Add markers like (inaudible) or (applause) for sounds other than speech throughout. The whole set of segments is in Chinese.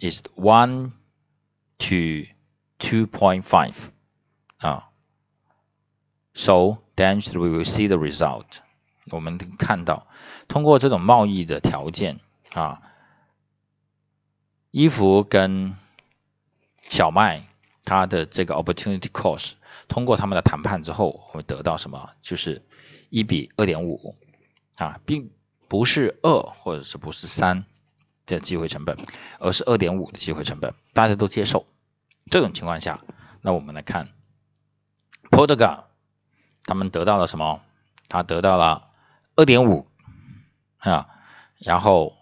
it's one to two point five 啊，so then we will see the result。我们看到通过这种贸易的条件啊，衣服跟小麦它的这个 opportunity cost，通过他们的谈判之后会得到什么？就是一比二点五啊，并不是二或者是不是三的机会成本，而是二点五的机会成本，大家都接受。这种情况下，那我们来看 Portugal，他们得到了什么？他得到了二点五啊，然后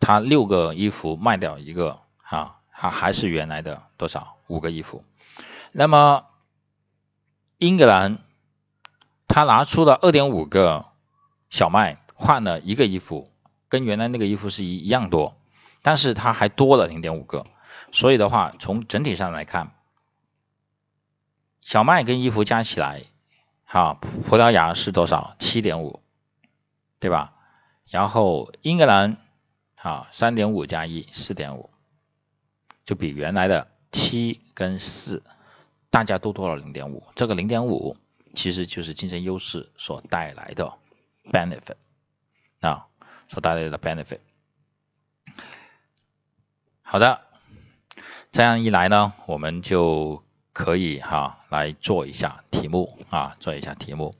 他六个衣服卖掉一个啊，他还是原来的多少？五个衣服。那么英格兰他拿出了二点五个小麦换了一个衣服，跟原来那个衣服是一一样多，但是它还多了零点五个。所以的话，从整体上来看，小麦跟衣服加起来，哈，葡萄牙是多少？七点五，对吧？然后英格兰，啊，三点五加一，四点五，就比原来的七跟四，大家都多了零点五。这个零点五其实就是竞争优势所带来的 benefit，啊，所带来的 benefit。好的。这样一来呢，我们就可以哈来做一下题目啊，做一下题目。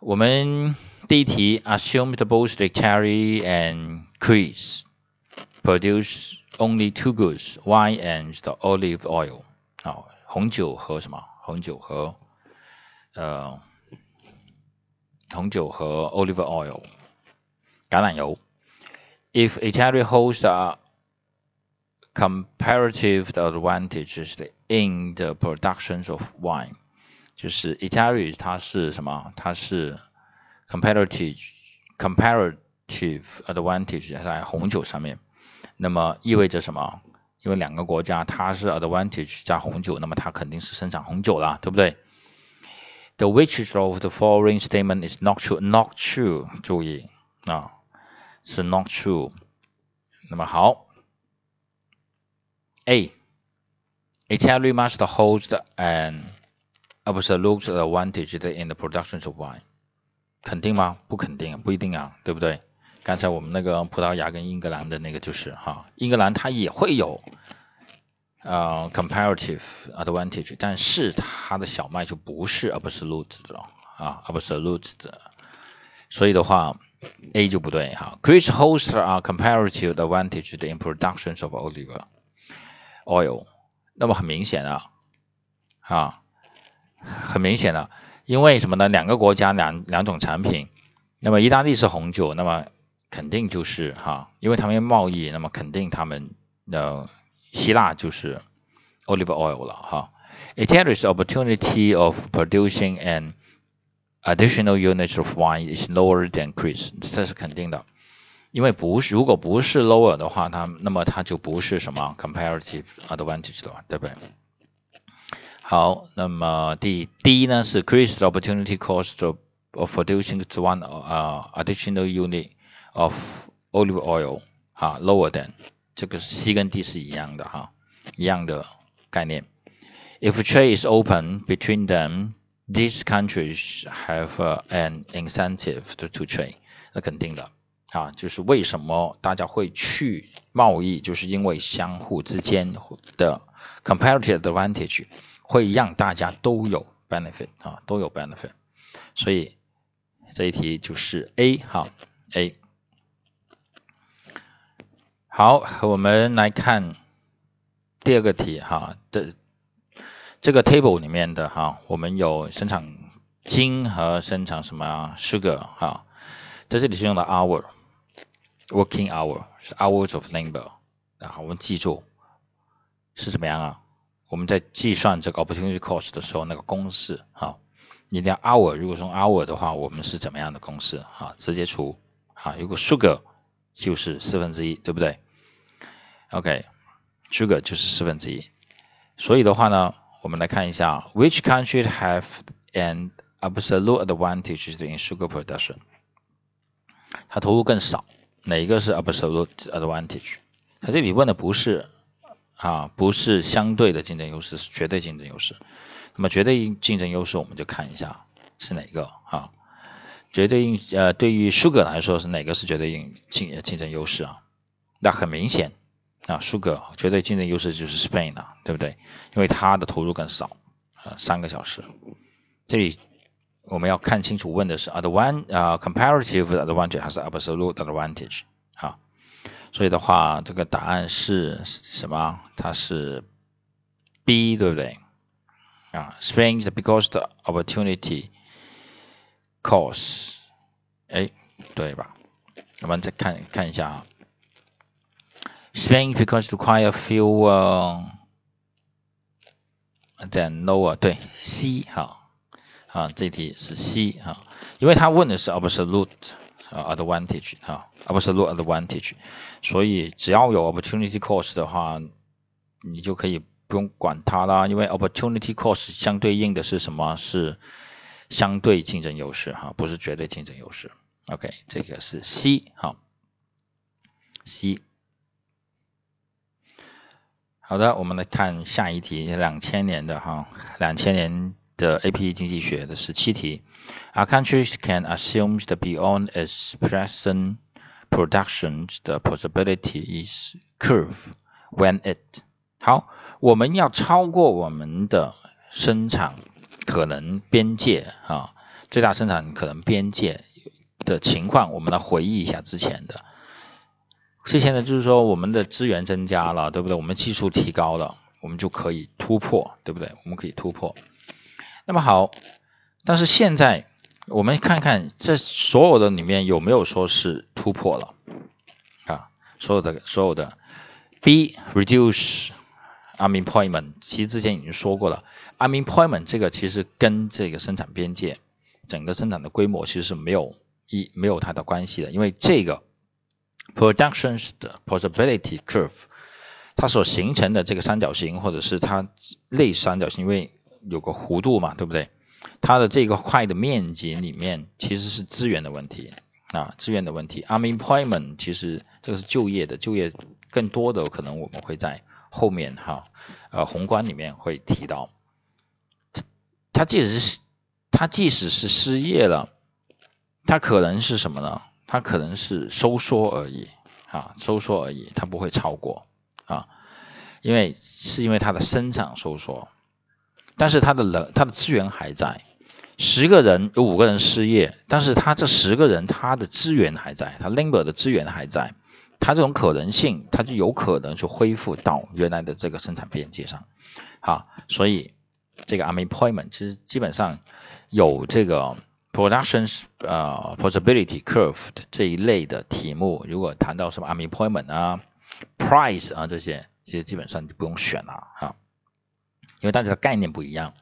我们第一题，assume that both the cherry and Chris produce only two goods, wine and the olive oil。啊，红酒和什么？红酒和呃，红酒和 olive oil，橄榄油。If Italy holds the comparative advantages in the production of wine，就是 Italy 它是什么？它是 comparative comparative advantage 在红酒上面，那么意味着什么？因为两个国家它是 advantage 加红酒，那么它肯定是生产红酒了，对不对？The which of the following statement is not true? Not true，注意啊，是 not true。那么好。 A. Italy must hold an absolute advantage in the production of wine。肯定吗？不肯定，不一定啊，对不对？刚才我们那个葡萄牙跟英格兰的那个就是哈，英格兰它也会有呃 comparative advantage，但是它的小麦就不是 absolute 的啊，absolute 的，所以的话 A 就不对哈。Greece holds a comparative advantage in production of olive。 oil，那么很明显啊，啊，很明显的，因为什么呢？两个国家两两种产品，那么意大利是红酒，那么肯定就是哈，因为他们贸易，那么肯定他们的希腊就是 olive oil 了哈。Italy's opportunity of producing an additional unit of wine is lower than Greece，这是肯定的。因为不是，如果不是 lower 的话，它那么它就不是什么 comparative advantage 了，对不对？好，那么第第一呢是 increased opportunity cost of producing one 啊 additional unit of olive oil 啊 lower than 这个 C 跟 D 是一样的哈，一样的概念。If trade is open between them, these countries have an incentive to to trade，那肯定的。 啊，就是为什么大家会去贸易，就是因为相互之间的 comparative advantage 会让大家都有 benefit 啊，都有 benefit，所以这一题就是 A 哈 A。好，我们来看第二个题哈，这这个 table 里面的哈，我们有生产金和生产什么 sugar 哈，在这里是用的 hour。Working hour 是 hours of labor，然后我们记住是怎么样啊？我们在计算这个 opportunity cost 的时候，那个公式啊，一定要 hour。如果用 hour 的话，我们是怎么样的公式啊？直接除啊。如果 sugar 就是四分之一，对不对？OK，sugar 就是四分之一。所以的话呢，我们来看一下，Which country have an absolute advantage in sugar production？它投入更少。 哪一个是 absolute advantage？它这里问的不是啊，不是相对的竞争优势，是绝对竞争优势。那么绝对竞争优势，我们就看一下是哪个啊？绝对应呃，对于舒格来说是哪个是绝对应竞竞争优势啊？那很明显啊，舒格绝对竞争优势就是 Spain 了，对不对？因为它的投入更少啊，三个小时。这里我们要看清楚，问的是 advan 啊，comparative advantage 还是 absolute advantage？所以的话，这个答案是什么？它是 B，对不对？啊，Spain is because the opportunity cost，哎，对吧？我们再看看一下啊，Spain because require fewer than lower，对，C 哈， 啊，这题是 C 哈，因为他问的是 absolute。啊，advantage 啊，absolute advantage，所以只要有 opportunity cost 的话，你就可以不用管它啦，因为 opportunity cost 相对应的是什么？是相对竞争优势哈，不是绝对竞争优势。OK，这个是 C 哈，C。好的，我们来看下一题，两千年的哈，两千年。的 AP 经济学的十七题，A country can assume that beyond its present production the possibility is curve when it 好，我们要超过我们的生产可能边界啊，最大生产可能边界的情况，我们来回忆一下之前的，之前的就是说我们的资源增加了，对不对？我们技术提高了，我们就可以突破，对不对？我们可以突破。那么好，但是现在我们看看这所有的里面有没有说是突破了啊？所有的所有的 B reduce unemployment，其实之前已经说过了，unemployment 这个其实跟这个生产边界、整个生产的规模其实是没有一没有太大关系的，因为这个 productions 的 possibility curve 它所形成的这个三角形或者是它类三角形，因为有个弧度嘛，对不对？它的这个块的面积里面其实是资源的问题啊，资源的问题。Unemployment 其实这个是就业的，就业更多的可能我们会在后面哈，呃，宏观里面会提到。它即使是它即使是失业了，它可能是什么呢？它可能是收缩而已啊，收缩而已，它不会超过啊，因为是因为它的生产收缩。但是他的人，他的资源还在，十个人有五个人失业，但是他这十个人他的资源还在，他 labor 的资源还在，他这种可能性，他就有可能去恢复到原来的这个生产边界上，好，所以这个 unemployment 其实基本上有这个 production 呃 possibility curve 的这一类的题目，如果谈到什么 unemployment 啊，price 啊这些，其实基本上就不用选了哈。因为大家的概念不一样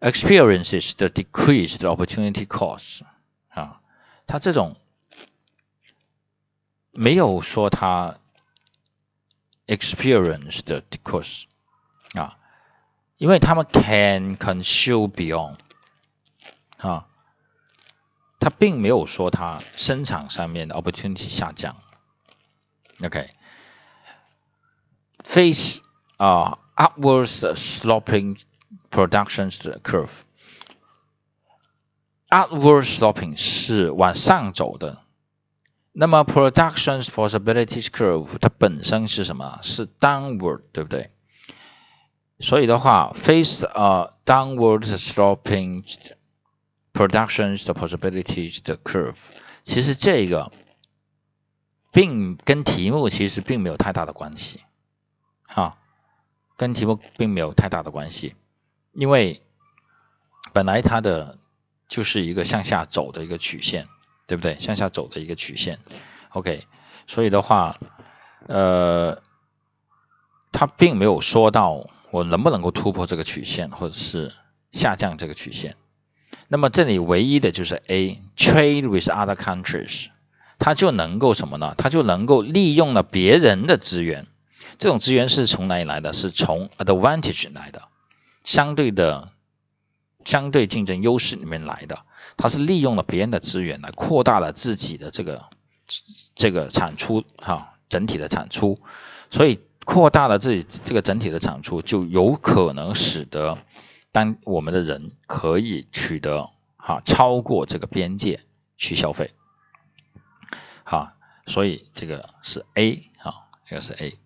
，experiences the decreased opportunity cost 啊，它这种没有说它 experience the decrease 啊，因为他们 can consume beyond 啊，它并没有说它生产上面的 opportunity 下降，OK，face 啊。upwards sloping production curve。upward sloping 是往上走的，那么 production possibilities curve 它本身是什么？是 downward，对不对？所以的话，face a downward sloping production possibilities 的 curve，其实这个并跟题目其实并没有太大的关系，哈。 跟题目并没有太大的关系，因为本来它的就是一个向下走的一个曲线，对不对？向下走的一个曲线，OK，所以的话，呃，它并没有说到我能不能够突破这个曲线，或者是下降这个曲线。那么这里唯一的就是 A，trade with other countries，它就能够什么呢？它就能够利用了别人的资源。这种资源是从哪里来的？是从 advantage 来的，相对的、相对竞争优势里面来的。它是利用了别人的资源来扩大了自己的这个这个产出哈，整体的产出，所以扩大了自己这个整体的产出，就有可能使得当我们的人可以取得哈超过这个边界去消费，好，所以这个是 A 哈，这个是 A。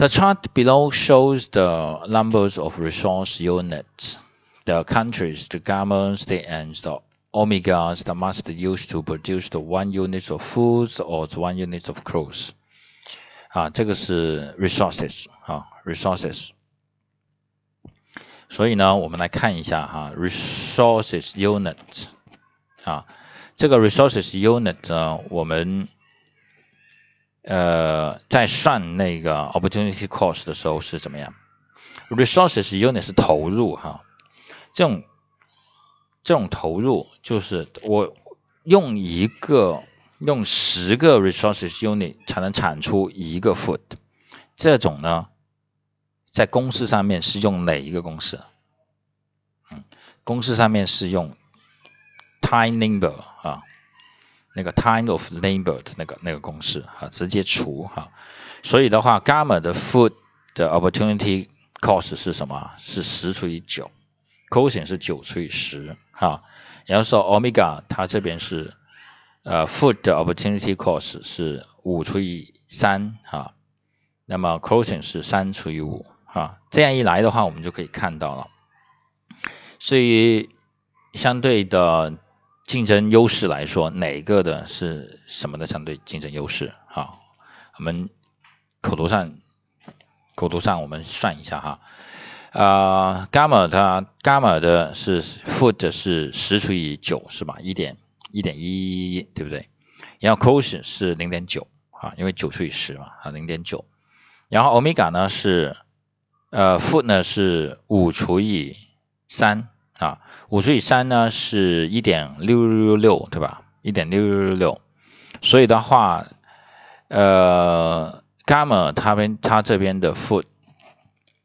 The chart below shows the numbers of resource units, the countries, the governments, the and the omegas that must use to produce the one unit of foods or the one unit of clothes. 啊，这个是 resources 啊，resources。所以呢，我们来看一下哈，resources unit 啊，这个 resources unit 呢，我们 呃在算那个 opportunity cost 的时候是怎么样？resources unit 是投入哈，这种这种投入就是我用一个用十个 resources unit 才能产出一个 food，这种呢？在公式上面是用哪一个公式？嗯，公式上面是用 time number 啊，那个 time of labor 的那个那个公式啊，直接除哈。所以的话，gamma 的 food 的 opportunity cost 是什么？是十除以九，cosine 是九除以十哈。然后说 omega 它这边是呃 food 的 opportunity cost 是五除以三哈，那么 cosine 是三除以五。啊，这样一来的话，我们就可以看到了。所以相对的竞争优势来说，哪个的是什么的相对竞争优势？啊，我们口头上口头上我们算一下哈。啊，gamma 它 gamma 的是 food 是十除以九是吧？一点一点一，对不对？然后 cos 是零点九啊，因为九除以十嘛啊，零点九。然后 omega 呢是。呃，foot 呢是五除以三啊，五除以三呢是一点六六六六，对吧？一点六六六六，所以的话，呃，gamma 它边它这边的 foot，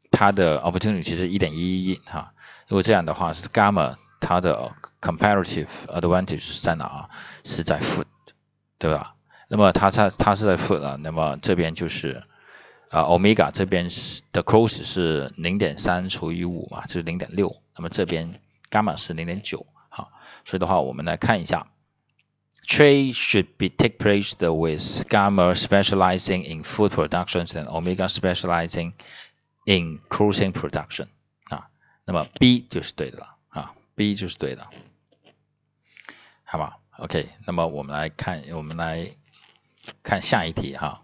它的 opportunity 是一点一一一哈。如果这样的话，是 gamma 它的 comparative advantage 是在哪啊？是在 foot，对吧？那么它在它是在 foot 啊，那么这边就是。啊，omega 这边是的 close 是零点三除以五嘛，就是零点六。那么这边伽马是零点九，好，所以的话我们来看一下，trade should be take place with gamma specializing in food production and omega specializing in clothing production 啊，那么 B 就是对的了啊，B 就是对的，好吧？OK，那么我们来看，我们来看下一题哈。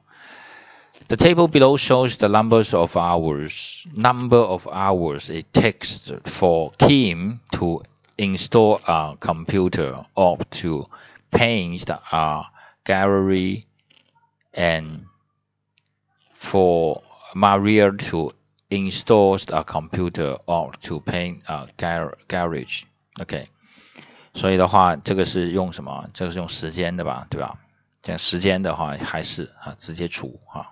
The table below shows the numbers of hours, number of hours it takes for Kim to install a computer or to paint a gallery and for Maria to install a computer or to paint a garage. OK，所以的话，这个是用什么？这个是用时间的吧，对吧？这样时间的话，还是啊，直接除啊。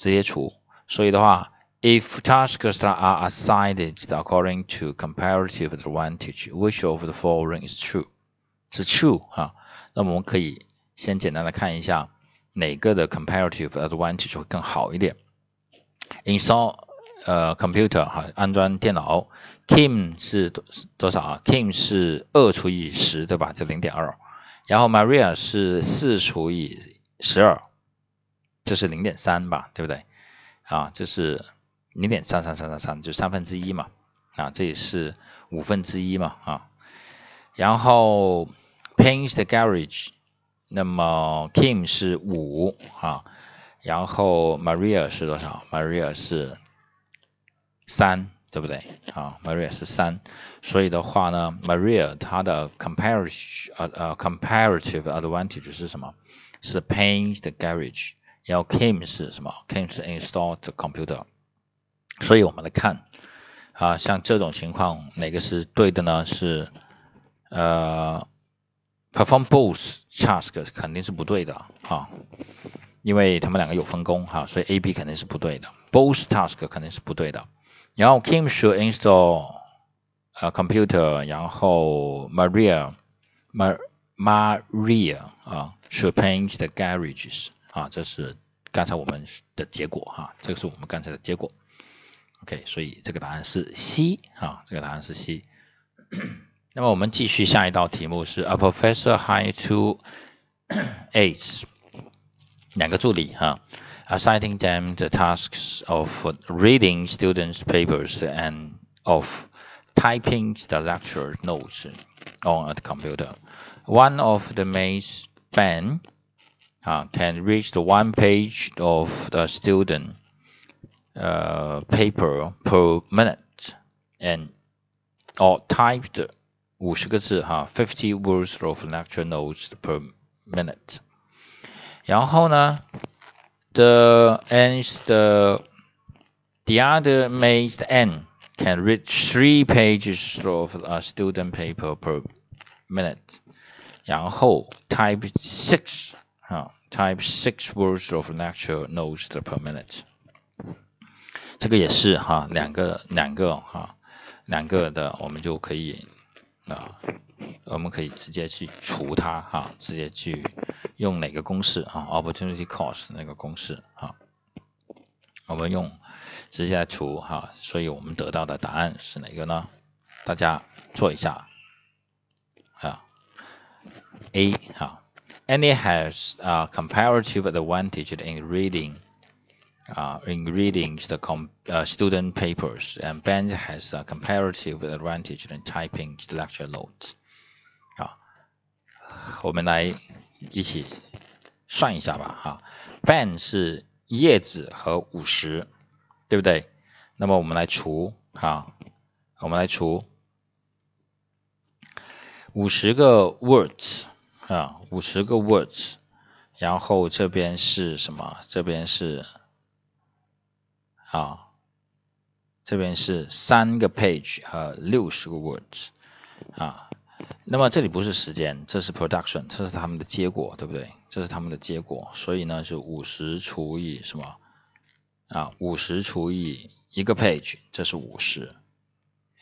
直接除。所以的话，if tasks are assigned according to comparative advantage, which of the following is true？是 true 哈。那我们可以先简单的看一下哪个的 comparative advantage 会更好一点。install 呃 computer 哈，安装电脑。Kim 是多多少啊？Kim 是二除以十，对吧？就零点二。然后 Maria 是四除以十二。这是零点三吧，对不对？啊，这是零点三三三三三，就三分之一嘛。啊，这也是五分之一嘛。啊，然后 paint the garage，那么 Kim 是五啊，然后 Maria 是多少？Maria 是三，对不对？啊，Maria 是三，所以的话呢，Maria 它的 comparative 呃呃 comparative advantage 是什么？是 paint the garage。然后 came 是什么？came 是 install the computer，所以我们来看啊，像这种情况哪个是对的呢？是呃，perform both tasks 肯定是不对的啊，因为他们两个有分工哈，所以 A、B 肯定是不对的，both tasks 肯定是不对的。然后 Kim should install 呃 computer，然后 Maria ma Maria 啊 should paint the garages。啊，这是刚才我们的结果哈，这个是我们刚才的结果。OK，所以这个答案是 C 啊，这个答案是 C。那么我们继续下一道题目是 A (clears throat) professor hired two (clears throat) aides，两个助理哈，assigning them the tasks of reading students' papers and of typing the lecture notes on a computer. One of the maids, Ben, uh, can read the one page of the student uh, paper per minute and or typed 五十个字哈，fifty words of lecture notes per minute。然后呢，the and the the other maid N can read three pages of a student paper per minute。然后 type six 啊，type six words of natural notes per minute。这个也是哈，两个两个哈，两个的我们就可以啊，我们可以直接去除它哈，直接去用哪个公式啊？opportunity cost 那个公式哈，我们用直接来除哈，所以我们得到的答案是哪个呢？大家做一下啊，A 哈 ，Any has a comparative advantage in reading。uh, in reading the uh, student papers, and Ben has a comparative advantage in typing the lecture notes. 啊，我们来一起算一下吧。哈，Ben 是叶子和五十，对不对？那么我们来除哈，我们来除五十个 words 啊，五十个 words，然后这边是什么？这边是。啊，这边是三个 page 和六十个 words 啊，那么这里不是时间，这是 production，这是他们的结果，对不对？这是他们的结果，所以呢是五十除以什么啊？五十除以一个 page，这是五十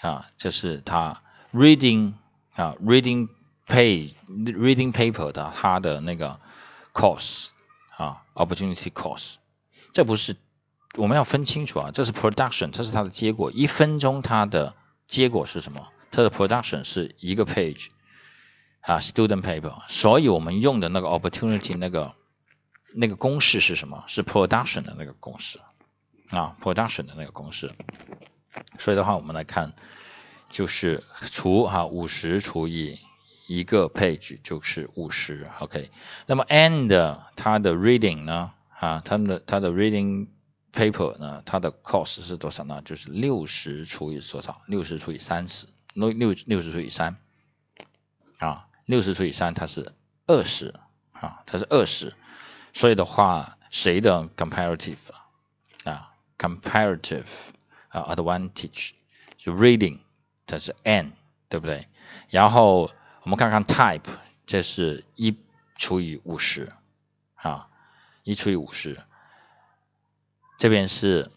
啊，这是他 reading 啊 reading page reading paper 的它的那个 cost 啊 opportunity cost，这不是。我们要分清楚啊，这是 production，这是它的结果。一分钟它的结果是什么？它的 production 是一个 page 啊，student paper。所以我们用的那个 opportunity 那个那个公式是什么？是 production 的那个公式啊，production 的那个公式。所以的话，我们来看，就是除哈五十除以一个 page 就是五十，OK。那么 and 它的 reading 呢？啊，它的它的 reading paper 呢，它的 cost 是多少呢？就是六十除以多少？六十除以三十，六六六十除以三啊，六十除以三它是二十啊，它是二十。所以的话，谁的 comparative 啊，comparative 啊 advantage 就 reading 它是 n，对不对？然后我们看看 type，这是一除以五十啊，一除以五十。这边是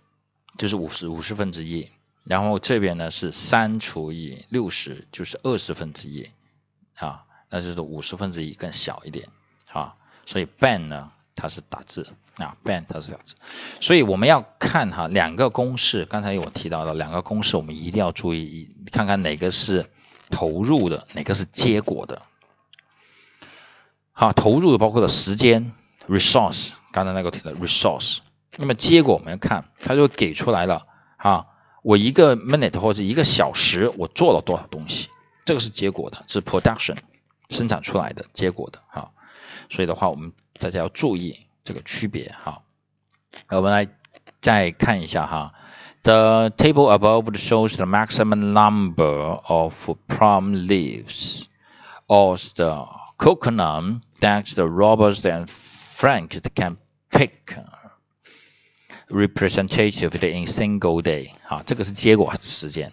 就是五十五十分之一，然后这边呢是三除以六十，就是二十分之一，啊，那就是五十分之一更小一点，啊，所以 ban 呢它是打字啊，ban 它是打字，所以我们要看哈两个公式，刚才有提到的两个公式，我们一定要注意，看看哪个是投入的，哪个是结果的，好，投入的包括的时间 resource，刚才那个提的 resource。那么结果我们要看，它就给出来了哈，我一个 minute 或者一个小时我做了多少东西，这个是结果的，是 production 生产出来的结果的哈。所以的话，我们大家要注意这个区别哈。我们来再看一下哈 ，The table above shows the maximum number of plum leaves of the coconut that the Robert and Frank can pick. representative in single day，好，这个是结果时间，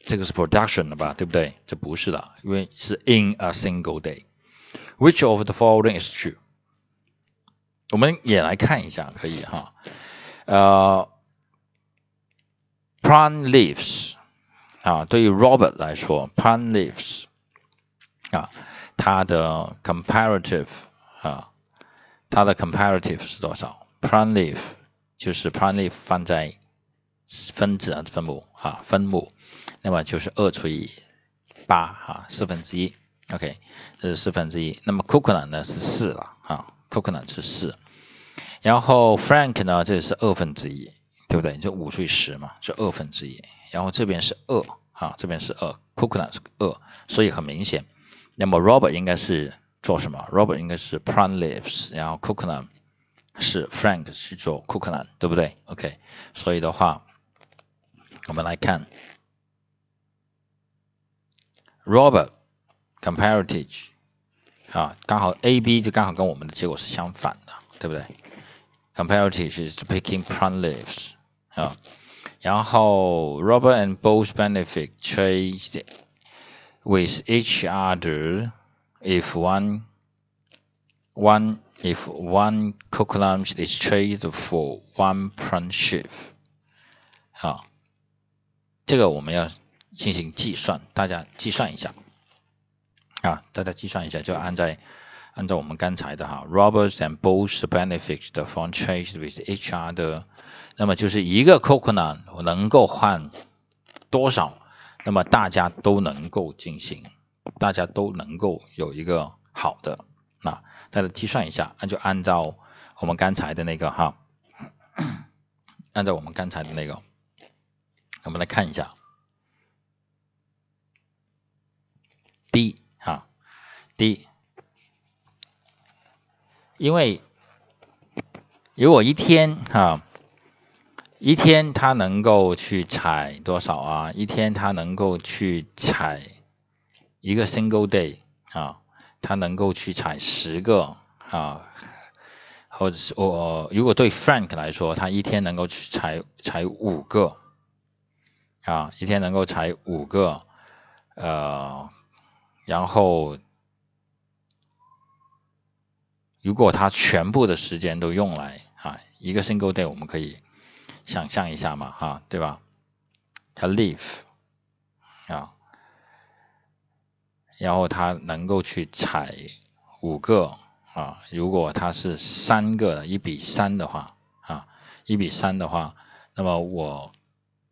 这个是 production 的吧，对不对？这不是的，因为是 in a single day。Which of the following is true？我们也来看一下，可以哈。 呃，plant leaves 啊，对于 Robert 来说，plant leaves 啊，它的 comparative 啊。它的 comparative 是多少？prime leaf 就是 prime leaf 放在分子啊分母哈分母，那么就是二除以八哈四分之一，OK，这是四分之一。那么 coconut 呢是四了哈，coconut 是四，然后 frank 呢这是二分之一，对不对？就五除以十嘛，是二分之一。然后这边是二哈，这边是二，coconut 是二，所以很明显。那么 Robert 应该是做什么？Robert 应该是 prime leaves，然后 coconut 是 Frank 去做 coconut，对不对？OK，所以的话，我们来看 Robert comparative 啊，刚好 A B 就刚好跟我们的结果是相反的，对不对 ？comparative is picking prime leaves 啊，然后 Robert and both benefit trade with each other if one one if one coconut is traded for one prune sheaf。好，这个我们要进行计算，大家计算一下啊，大家计算一下，就按在 按照我们刚才的哈，robbers and both benefits the from trade with each other，那么就是一个 coconut 能够换多少？那么大家都能够进行，大家都能够有一个好的，那大家计算一下，那就按照我们刚才的那个哈，(coughs) 按照我们刚才的那个，我们来看一下，D 哈，D，因为如果一天哈。一天他能够去采多少啊？一天他能够去采一个 single day 啊，他能够去采十个啊，或者是我如果对 Frank 来说，他一天能够去采采五个啊，一天能够采五个，呃，然后如果他全部的时间都用来啊，一个 single day 我们可以。想象一下嘛，哈，对吧？他 live 啊，然后他能够去采五个啊。如果他是三个一比三的话啊，一比三的话，那么我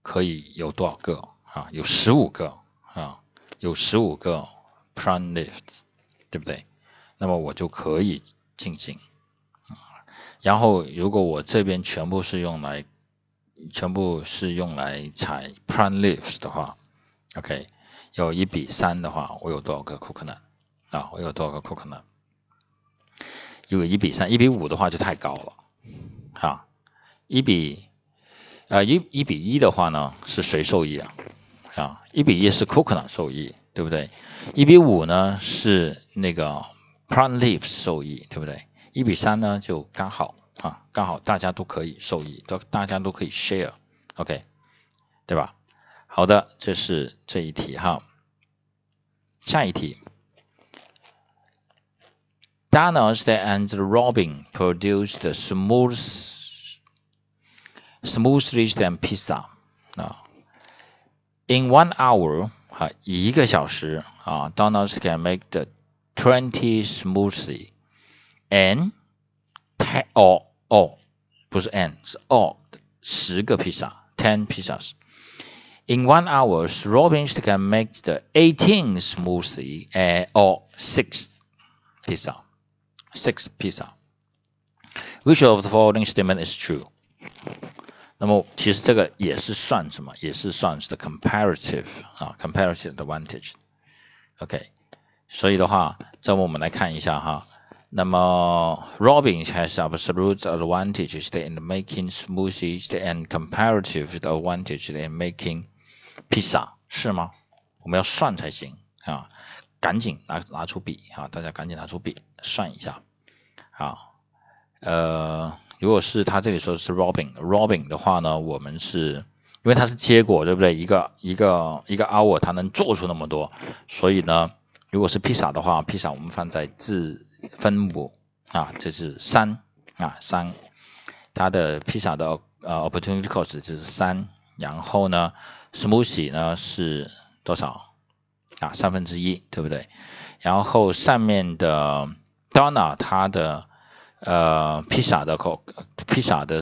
可以有多少个啊？有十五个啊，有十五个 prime lift，对不对？那么我就可以进行。然后如果我这边全部是用来全部是用来采 prime leaves 的话，OK，有一比三的话，我有多少个 coconut 啊？我有多少个 coconut？如果一比三，一比五的话就太高了，啊，一比，呃，一一比一的话呢，是谁受益啊？啊，一比一是 coconut 受益，对不对？一比五呢是那个 prime leaves 受益，对不对？一比三呢就刚好。啊，刚好大家都可以受益，都大家都可以 share，OK，对吧？好的，这是这一题哈。下一题，Donald and Robin produced smooth, smoothly than pizza 啊。In one hour，哈，一个小时啊，Donald can make the twenty smoothly，and ten or 哦，不是 n 是 all 十个披萨，ten pizzas。In one hour, Robin can make the eighteen smoothie uh, or six pizza, six pizza. Which of the following statement is true? 那么其实这个也是算什么？也是算是的 comparative 啊，comparative advantage。OK， 所以的话，这么我们来看一下哈。那么，Robin has absolute advantage in making smoothies and comparative advantage in making pizza，是吗？我们要算才行啊！赶紧拿拿出笔啊！大家赶紧拿出笔算一下啊！呃，如果是他这里说是 Robin，Robin 的话呢，我们是因为它是结果，对不对？一个一个一个 hour，它能做出那么多，所以呢，如果是披萨的话，披萨我们放在字。分母啊，这是三啊三，它的披萨的呃 opportunity cost 就是三，然后呢，smoothie 呢是多少啊三分之一，对不对？然后上面的 Donna 它的呃披萨的口披萨的